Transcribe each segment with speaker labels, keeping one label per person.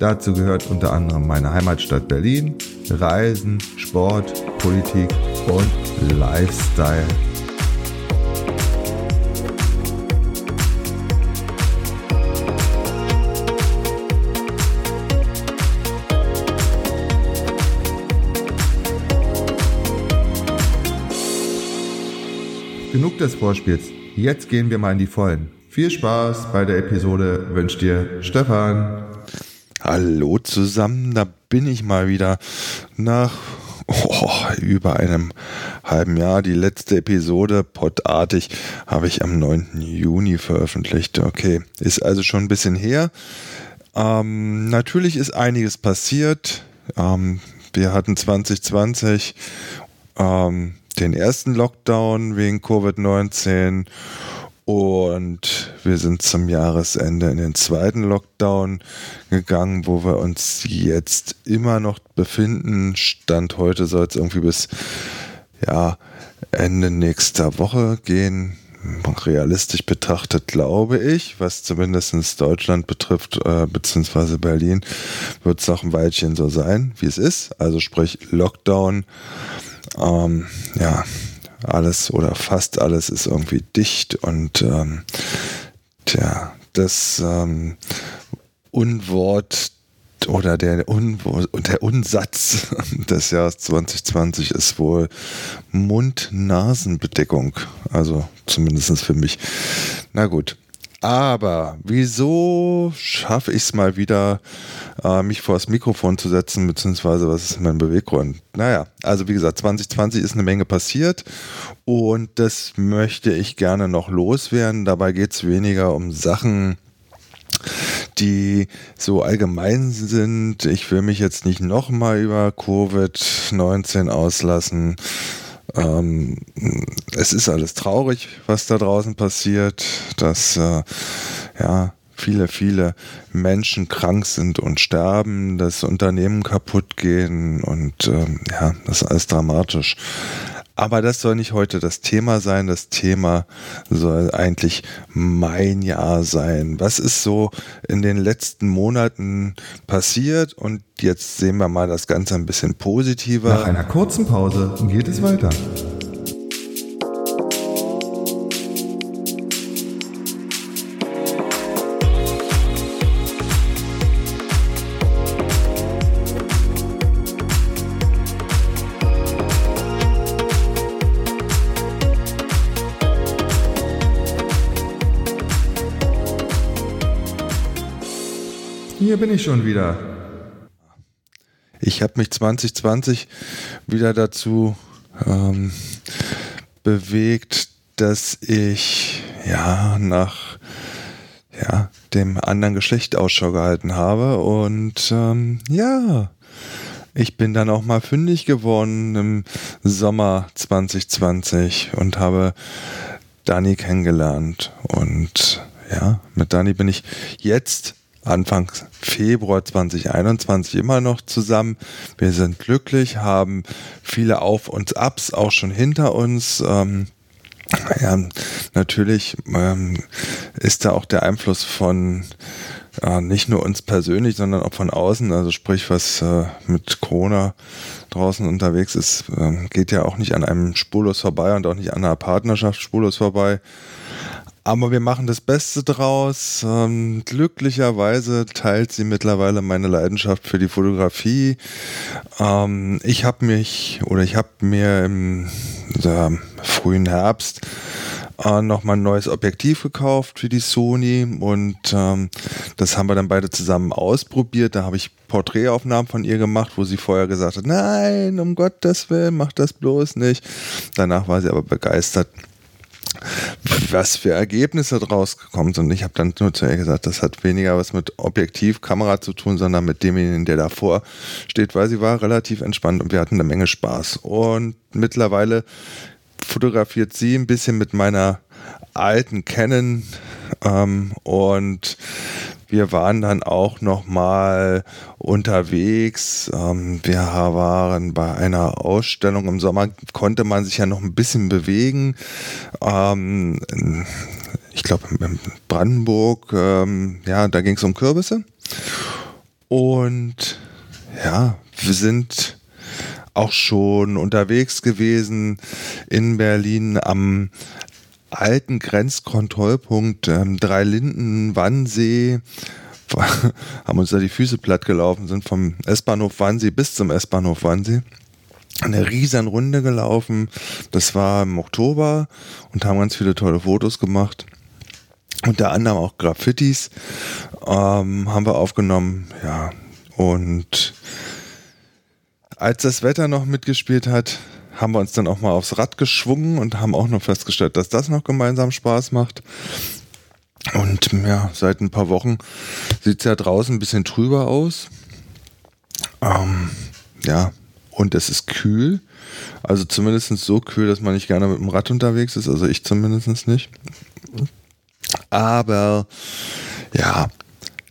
Speaker 1: Dazu gehört unter anderem meine Heimatstadt Berlin, Reisen, Sport, Politik und Lifestyle. Genug des Vorspiels. Jetzt gehen wir mal in die Vollen. Viel Spaß bei der Episode wünscht dir Stefan.
Speaker 2: Hallo zusammen, da bin ich mal wieder nach oh, über einem halben Jahr. Die letzte Episode, podartig, habe ich am 9. Juni veröffentlicht. Okay, ist also schon ein bisschen her. Ähm, natürlich ist einiges passiert. Ähm, wir hatten 2020 ähm, den ersten Lockdown wegen Covid-19 und wir sind zum Jahresende in den zweiten Lockdown gegangen, wo wir uns jetzt immer noch befinden. Stand heute soll es irgendwie bis ja, Ende nächster Woche gehen. Realistisch betrachtet glaube ich, was zumindest Deutschland betrifft, äh, beziehungsweise Berlin, wird es noch ein Weilchen so sein, wie es ist. Also sprich Lockdown. Ähm, ja, alles oder fast alles ist irgendwie dicht und ähm, tja, das ähm, Unwort oder der, Un der Unsatz des Jahres 2020 ist wohl Mund-Nasen-Bedeckung. Also zumindest für mich. Na gut, aber wieso schaffe ich es mal wieder, äh, mich vor das Mikrofon zu setzen, beziehungsweise was ist mein Beweggrund? Naja, also wie gesagt, 2020 ist eine Menge passiert und das möchte ich gerne noch loswerden. Dabei geht es weniger um Sachen, die so allgemein sind. Ich will mich jetzt nicht nochmal über Covid-19 auslassen, ähm, es ist alles traurig, was da draußen passiert, dass äh, ja viele, viele Menschen krank sind und sterben, dass Unternehmen kaputt gehen und ähm, ja, das ist alles dramatisch. Aber das soll nicht heute das Thema sein. Das Thema soll eigentlich mein Jahr sein. Was ist so in den letzten Monaten passiert? Und jetzt sehen wir mal das Ganze ein bisschen positiver.
Speaker 1: Nach einer kurzen Pause geht es weiter. Hier bin ich schon wieder.
Speaker 2: Ich habe mich 2020 wieder dazu ähm, bewegt, dass ich ja nach ja, dem anderen Geschlecht Ausschau gehalten habe und ähm, ja, ich bin dann auch mal fündig geworden im Sommer 2020 und habe Dani kennengelernt und ja, mit Dani bin ich jetzt Anfang Februar 2021 immer noch zusammen. Wir sind glücklich, haben viele Auf- und Abs auch schon hinter uns. Ähm, ja, natürlich ähm, ist da auch der Einfluss von äh, nicht nur uns persönlich, sondern auch von außen. Also sprich, was äh, mit Corona draußen unterwegs ist, äh, geht ja auch nicht an einem spurlos vorbei und auch nicht an einer Partnerschaft spurlos vorbei. Aber wir machen das Beste draus. Ähm, glücklicherweise teilt sie mittlerweile meine Leidenschaft für die Fotografie. Ähm, ich habe mich oder ich habe mir im äh, frühen Herbst äh, nochmal ein neues Objektiv gekauft für die Sony und ähm, das haben wir dann beide zusammen ausprobiert. Da habe ich Porträtaufnahmen von ihr gemacht, wo sie vorher gesagt hat, nein, um Gottes Willen, mach das bloß nicht. Danach war sie aber begeistert was für Ergebnisse draus gekommen sind. Ich habe dann nur zu ihr gesagt, das hat weniger was mit Objektivkamera zu tun, sondern mit demjenigen, der davor steht, weil sie war relativ entspannt und wir hatten eine Menge Spaß. Und mittlerweile fotografiert sie ein bisschen mit meiner alten Canon ähm, und wir waren dann auch noch mal unterwegs. Ähm, wir waren bei einer Ausstellung im Sommer, konnte man sich ja noch ein bisschen bewegen. Ähm, ich glaube in Brandenburg, ähm, ja, da ging es um Kürbisse. Und ja, wir sind auch schon unterwegs gewesen in Berlin am alten Grenzkontrollpunkt ähm, Dreilinden, Wannsee, haben uns da die Füße platt gelaufen, sind vom S-Bahnhof Wannsee bis zum S-Bahnhof Wannsee eine riesen Runde gelaufen. Das war im Oktober und haben ganz viele tolle Fotos gemacht. Unter anderem auch Graffitis ähm, haben wir aufgenommen. Ja, und als das Wetter noch mitgespielt hat, haben wir uns dann auch mal aufs Rad geschwungen und haben auch noch festgestellt, dass das noch gemeinsam Spaß macht. Und ja, seit ein paar Wochen sieht es ja draußen ein bisschen trüber aus. Ähm, ja, und es ist kühl. Also zumindest so kühl, dass man nicht gerne mit dem Rad unterwegs ist. Also ich zumindest nicht. Aber ja,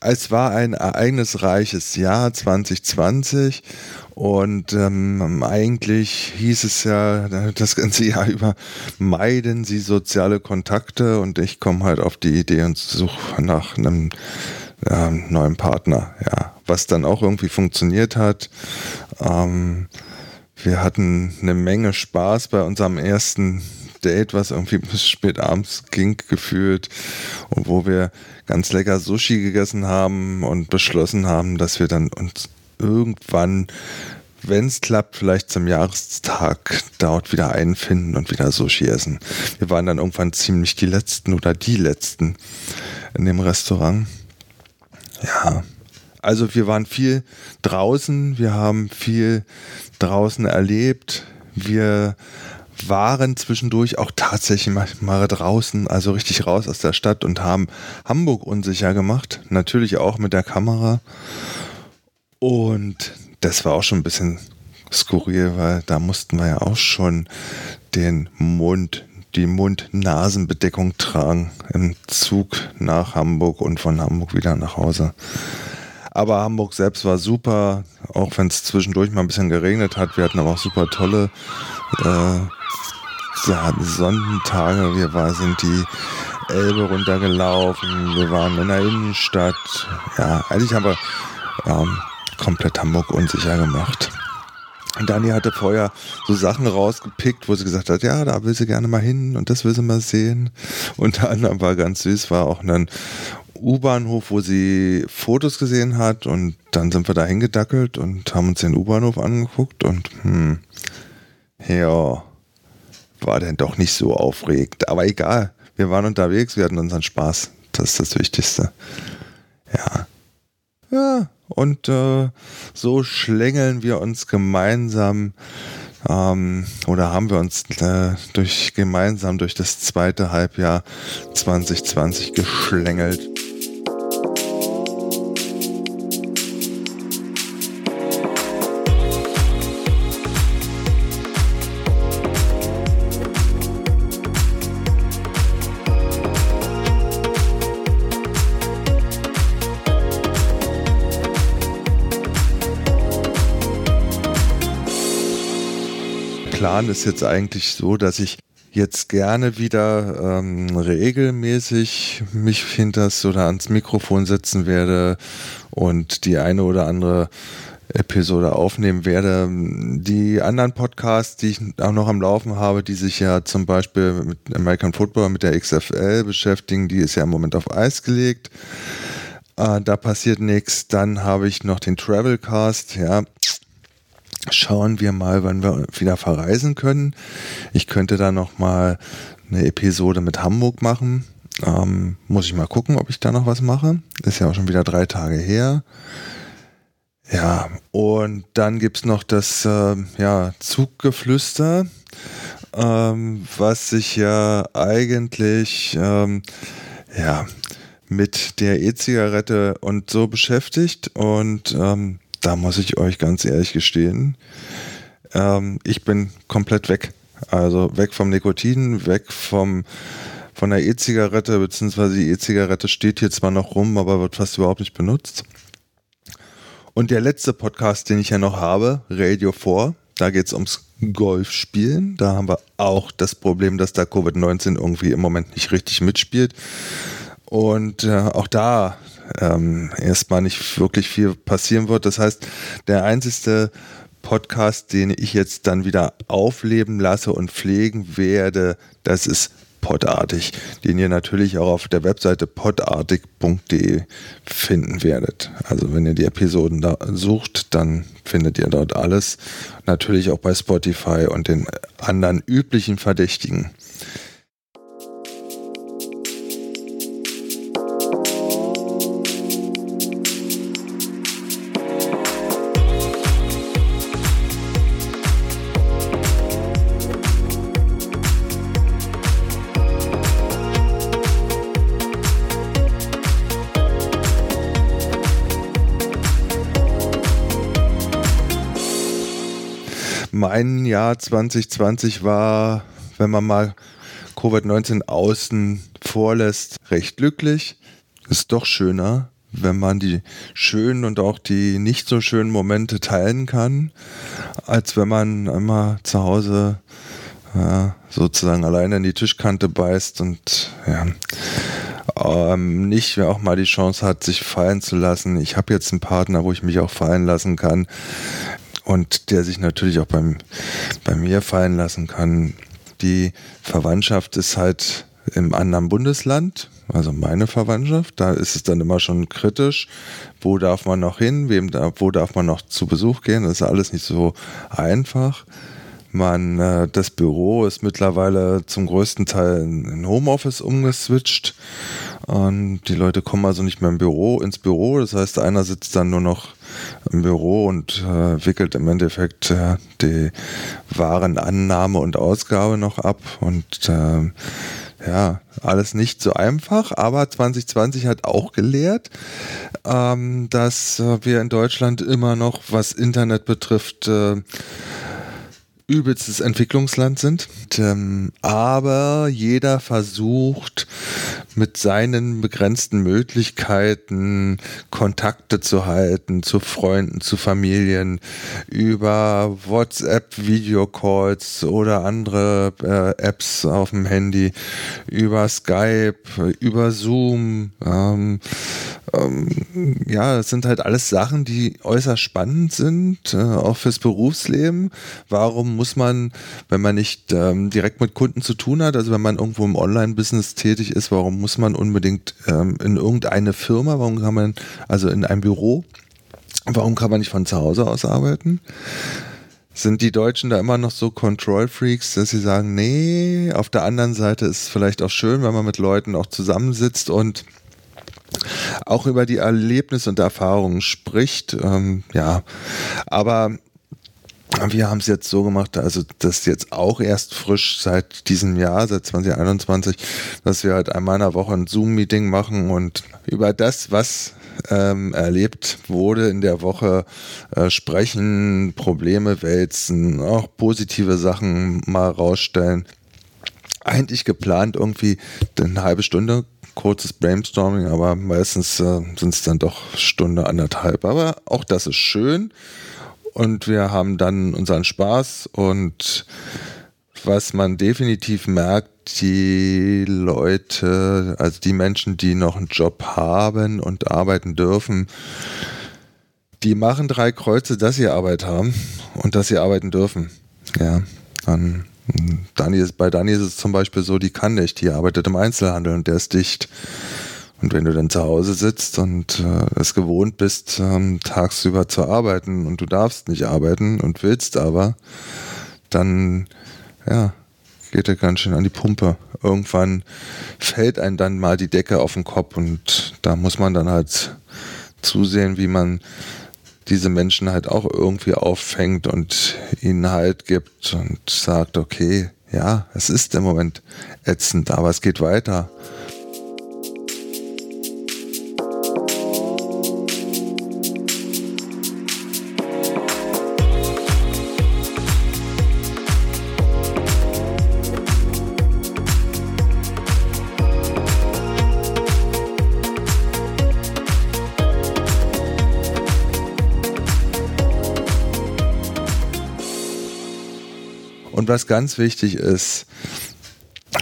Speaker 2: es war ein ereignisreiches Jahr 2020 und ähm, eigentlich hieß es ja das ganze Jahr über, meiden Sie soziale Kontakte und ich komme halt auf die Idee und suche nach einem äh, neuen Partner. Ja, was dann auch irgendwie funktioniert hat. Ähm, wir hatten eine Menge Spaß bei unserem ersten Date, was irgendwie bis spät abends ging, gefühlt und wo wir ganz lecker Sushi gegessen haben und beschlossen haben, dass wir dann uns irgendwann, wenn es klappt, vielleicht zum Jahrestag dort wieder einfinden und wieder Sushi essen. Wir waren dann irgendwann ziemlich die Letzten oder die Letzten in dem Restaurant. Ja, also wir waren viel draußen, wir haben viel draußen erlebt. Wir waren zwischendurch auch tatsächlich mal draußen, also richtig raus aus der Stadt und haben Hamburg unsicher gemacht. Natürlich auch mit der Kamera. Und das war auch schon ein bisschen skurril, weil da mussten wir ja auch schon den Mund, die Mund-Nasen-Bedeckung tragen im Zug nach Hamburg und von Hamburg wieder nach Hause. Aber Hamburg selbst war super, auch wenn es zwischendurch mal ein bisschen geregnet hat. Wir hatten aber auch super tolle äh, Sonnentage. Wir war, sind die Elbe runtergelaufen, wir waren in der Innenstadt. Ja, eigentlich haben wir ähm, komplett Hamburg unsicher gemacht. Und Dani hatte vorher so Sachen rausgepickt, wo sie gesagt hat, ja, da will sie gerne mal hin und das will sie mal sehen. Unter anderem war ganz süß, war auch ein U-Bahnhof, wo sie Fotos gesehen hat und dann sind wir da hingedackelt und haben uns den U-Bahnhof angeguckt und hm, ja, war denn doch nicht so aufregend. Aber egal, wir waren unterwegs, wir hatten unseren Spaß. Das ist das Wichtigste. Ja. Ja, und äh, so schlängeln wir uns gemeinsam ähm, oder haben wir uns äh, durch gemeinsam durch das zweite Halbjahr 2020 geschlängelt. Plan ist jetzt eigentlich so, dass ich jetzt gerne wieder ähm, regelmäßig mich hinters oder ans Mikrofon setzen werde und die eine oder andere Episode aufnehmen werde. Die anderen Podcasts, die ich auch noch am Laufen habe, die sich ja zum Beispiel mit American Football, mit der XFL beschäftigen, die ist ja im Moment auf Eis gelegt. Äh, da passiert nichts. Dann habe ich noch den Travelcast, ja schauen wir mal, wann wir wieder verreisen können. Ich könnte da noch mal eine Episode mit Hamburg machen. Ähm, muss ich mal gucken, ob ich da noch was mache. Ist ja auch schon wieder drei Tage her. Ja, und dann gibt es noch das äh, ja, Zuggeflüster. ähm, was sich ja eigentlich ähm, ja, mit der E-Zigarette und so beschäftigt. Und ähm, da muss ich euch ganz ehrlich gestehen, ähm, ich bin komplett weg. Also weg vom Nikotin, weg vom von der E-Zigarette, beziehungsweise die E-Zigarette steht hier zwar noch rum, aber wird fast überhaupt nicht benutzt. Und der letzte Podcast, den ich ja noch habe, Radio 4, da geht es ums Golfspielen. Da haben wir auch das Problem, dass da Covid-19 irgendwie im Moment nicht richtig mitspielt. Und äh, auch da ähm, erstmal nicht wirklich viel passieren wird. Das heißt, der einzige Podcast, den ich jetzt dann wieder aufleben lasse und pflegen werde, das ist Podartig, den ihr natürlich auch auf der Webseite podartig.de finden werdet. Also wenn ihr die Episoden da sucht, dann findet ihr dort alles. Natürlich auch bei Spotify und den anderen üblichen Verdächtigen. Mein Jahr 2020 war, wenn man mal Covid-19 außen vorlässt, recht glücklich. Ist doch schöner, wenn man die schönen und auch die nicht so schönen Momente teilen kann, als wenn man immer zu Hause ja, sozusagen alleine in die Tischkante beißt und ja, ähm, nicht auch mal die Chance hat, sich fallen zu lassen. Ich habe jetzt einen Partner, wo ich mich auch fallen lassen kann und der sich natürlich auch beim, bei mir fallen lassen kann. Die Verwandtschaft ist halt im anderen Bundesland, also meine Verwandtschaft, da ist es dann immer schon kritisch, wo darf man noch hin, wem da, wo darf man noch zu Besuch gehen, das ist alles nicht so einfach. Man, äh, das Büro ist mittlerweile zum größten Teil in Homeoffice umgeswitcht und die Leute kommen also nicht mehr im Büro ins Büro, das heißt, einer sitzt dann nur noch im Büro und äh, wickelt im Endeffekt äh, die Warenannahme und Ausgabe noch ab. Und äh, ja, alles nicht so einfach, aber 2020 hat auch gelehrt, ähm, dass äh, wir in Deutschland immer noch, was Internet betrifft, äh, übelstes Entwicklungsland sind. Ähm, aber jeder versucht mit seinen begrenzten Möglichkeiten Kontakte zu halten zu Freunden, zu Familien über WhatsApp, Videocalls oder andere äh, Apps auf dem Handy, über Skype, über Zoom. Ähm, ähm, ja, das sind halt alles Sachen, die äußerst spannend sind, äh, auch fürs Berufsleben. Warum muss man, wenn man nicht ähm, direkt mit Kunden zu tun hat, also wenn man irgendwo im Online-Business tätig ist, warum muss man unbedingt ähm, in irgendeine Firma, warum kann man, also in ein Büro, warum kann man nicht von zu Hause aus arbeiten? Sind die Deutschen da immer noch so Control-Freaks, dass sie sagen, nee, auf der anderen Seite ist es vielleicht auch schön, wenn man mit Leuten auch zusammensitzt und auch über die Erlebnisse und Erfahrungen spricht. Ähm, ja, aber wir haben es jetzt so gemacht, also das jetzt auch erst frisch seit diesem Jahr, seit 2021, dass wir halt einmal in der Woche ein Zoom-Meeting machen und über das, was ähm, erlebt wurde in der Woche, äh, sprechen, Probleme wälzen, auch positive Sachen mal rausstellen. Eigentlich geplant irgendwie eine halbe Stunde kurzes Brainstorming, aber meistens äh, sind es dann doch Stunde, anderthalb. Aber auch das ist schön und wir haben dann unseren Spaß und was man definitiv merkt, die Leute, also die Menschen, die noch einen Job haben und arbeiten dürfen, die machen drei Kreuze, dass sie Arbeit haben und dass sie arbeiten dürfen. Ja, dann Dani ist, bei Dani ist es zum Beispiel so, die kann nicht, die arbeitet im Einzelhandel und der ist dicht. Und wenn du dann zu Hause sitzt und äh, es gewohnt bist, ähm, tagsüber zu arbeiten und du darfst nicht arbeiten und willst aber, dann ja, geht er ganz schön an die Pumpe. Irgendwann fällt einem dann mal die Decke auf den Kopf und da muss man dann halt zusehen, wie man diese Menschen halt auch irgendwie auffängt und ihnen Halt gibt und sagt, okay, ja, es ist im Moment ätzend, aber es geht weiter. Was ganz wichtig ist,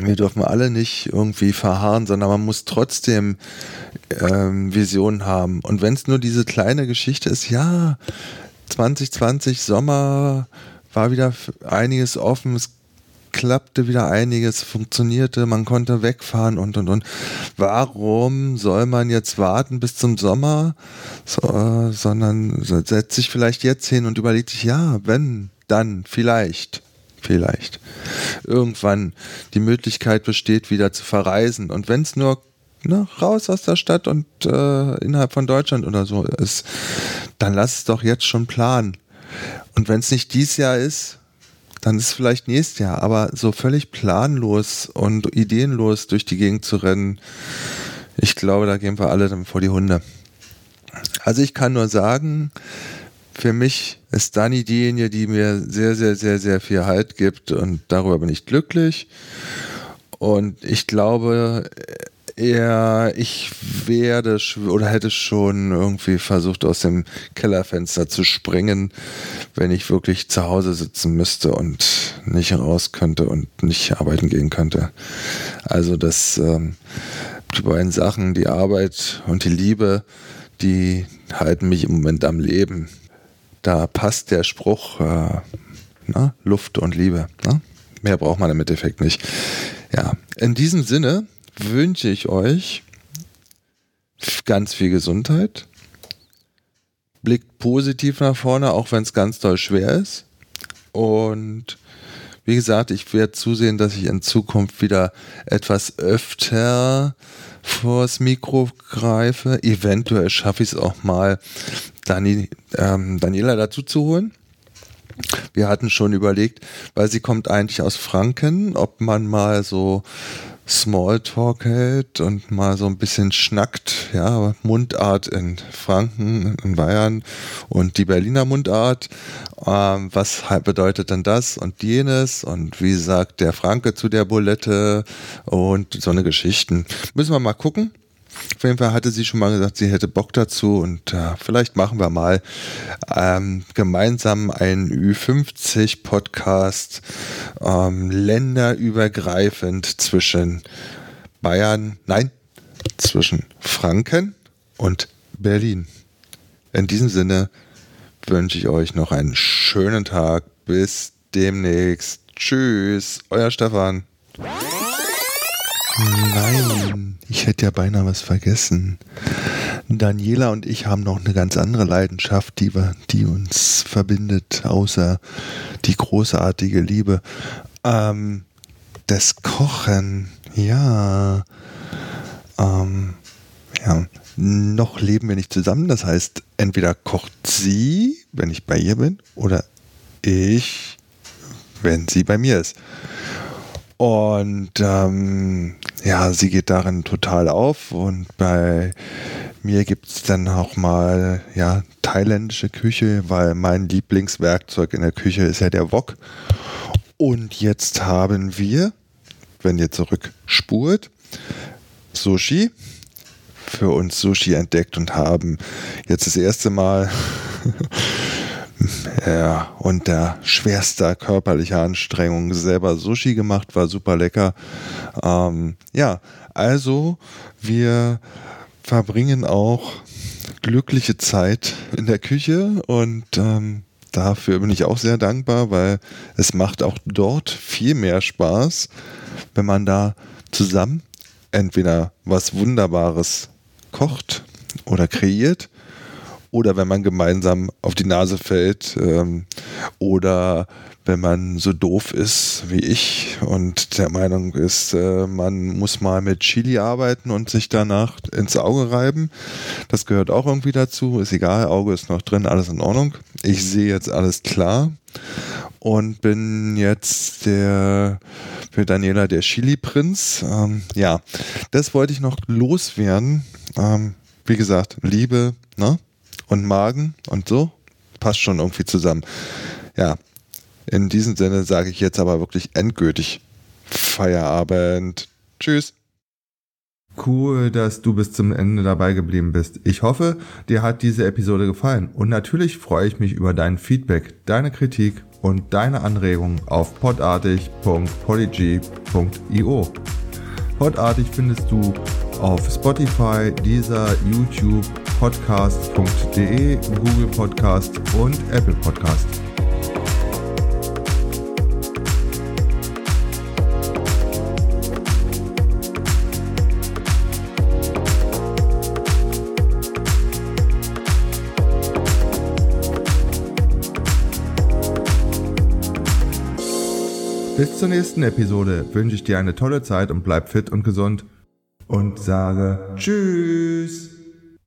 Speaker 2: wir dürfen alle nicht irgendwie verharren, sondern man muss trotzdem ähm, Visionen haben. Und wenn es nur diese kleine Geschichte ist, ja, 2020 Sommer war wieder einiges offen, es klappte wieder einiges, funktionierte, man konnte wegfahren und und und. Warum soll man jetzt warten bis zum Sommer, so, sondern setzt sich vielleicht jetzt hin und überlegt sich, ja, wenn, dann, vielleicht vielleicht irgendwann die Möglichkeit besteht, wieder zu verreisen. Und wenn es nur ne, raus aus der Stadt und äh, innerhalb von Deutschland oder so ist, dann lass es doch jetzt schon planen. Und wenn es nicht dieses Jahr ist, dann ist es vielleicht nächstes Jahr. Aber so völlig planlos und ideenlos durch die Gegend zu rennen, ich glaube, da gehen wir alle dann vor die Hunde. Also ich kann nur sagen, für mich ist Dani diejenige, die mir sehr, sehr, sehr, sehr viel Halt gibt und darüber bin ich glücklich. Und ich glaube, eher, ich werde oder hätte schon irgendwie versucht, aus dem Kellerfenster zu springen, wenn ich wirklich zu Hause sitzen müsste und nicht raus könnte und nicht arbeiten gehen könnte. Also das, ähm, die beiden Sachen, die Arbeit und die Liebe, die halten mich im Moment am Leben da passt der Spruch äh, na, Luft und Liebe. Na? Mehr braucht man im Endeffekt nicht. Ja, in diesem Sinne wünsche ich euch ganz viel Gesundheit. Blickt positiv nach vorne, auch wenn es ganz doll schwer ist. Und wie gesagt, ich werde zusehen, dass ich in Zukunft wieder etwas öfter vors Mikro greife. Eventuell schaffe ich es auch mal, Dani, ähm, Daniela dazu zu holen. Wir hatten schon überlegt, weil sie kommt eigentlich aus Franken, ob man mal so Smalltalk hält und mal so ein bisschen schnackt, ja, Mundart in Franken, in Bayern und die Berliner Mundart. Ähm, was bedeutet denn das und jenes und wie sagt der Franke zu der Bulette und so eine Geschichten. Müssen wir mal gucken. Auf jeden Fall hatte sie schon mal gesagt, sie hätte Bock dazu und äh, vielleicht machen wir mal ähm, gemeinsam einen Ü50-Podcast ähm, länderübergreifend zwischen Bayern, nein, zwischen Franken und Berlin. In diesem Sinne wünsche ich euch noch einen schönen Tag. Bis demnächst. Tschüss, euer Stefan. Nein, ich hätte ja beinahe was vergessen. Daniela und ich haben noch eine ganz andere Leidenschaft, die, wir, die uns verbindet, außer die großartige Liebe. Ähm, das Kochen, ja. Ähm, ja. Noch leben wir nicht zusammen. Das heißt, entweder kocht sie, wenn ich bei ihr bin, oder ich, wenn sie bei mir ist. Und ähm, ja, sie geht darin total auf und bei mir gibt es dann auch mal ja, thailändische Küche, weil mein Lieblingswerkzeug in der Küche ist ja der Wok. Und jetzt haben wir, wenn ihr zurückspurt, Sushi für uns Sushi entdeckt und haben jetzt das erste Mal ja, unter schwerster körperlicher Anstrengung selber Sushi gemacht, war super lecker. Ähm, ja, also wir verbringen auch glückliche Zeit in der Küche und ähm, dafür bin ich auch sehr dankbar, weil es macht auch dort viel mehr Spaß, wenn man da zusammen entweder was Wunderbares kocht oder kreiert oder wenn man gemeinsam auf die Nase fällt ähm, oder wenn man so doof ist wie ich und der Meinung ist, äh, man muss mal mit Chili arbeiten und sich danach ins Auge reiben. Das gehört auch irgendwie dazu. Ist egal, Auge ist noch drin, alles in Ordnung. Ich sehe jetzt alles klar. und bin jetzt der für Daniela der Chili-Prinz. Ähm, ja, das wollte ich noch loswerden. Ähm, wie gesagt, Liebe ne? Und Magen und so passt schon irgendwie zusammen. Ja, in diesem Sinne sage ich jetzt aber wirklich endgültig Feierabend. Tschüss.
Speaker 1: Cool, dass du bis zum Ende dabei geblieben bist. Ich hoffe, dir hat diese Episode gefallen und natürlich freue ich mich über dein Feedback, deine Kritik und deine Anregungen auf podartig.polyg.io. Podartig findest du auf Spotify, dieser YouTube, podcast.de, Google Podcast und Apple Podcast. Bis zur nächsten Episode wünsche ich dir eine tolle Zeit und bleib fit und gesund und sage Tschüss.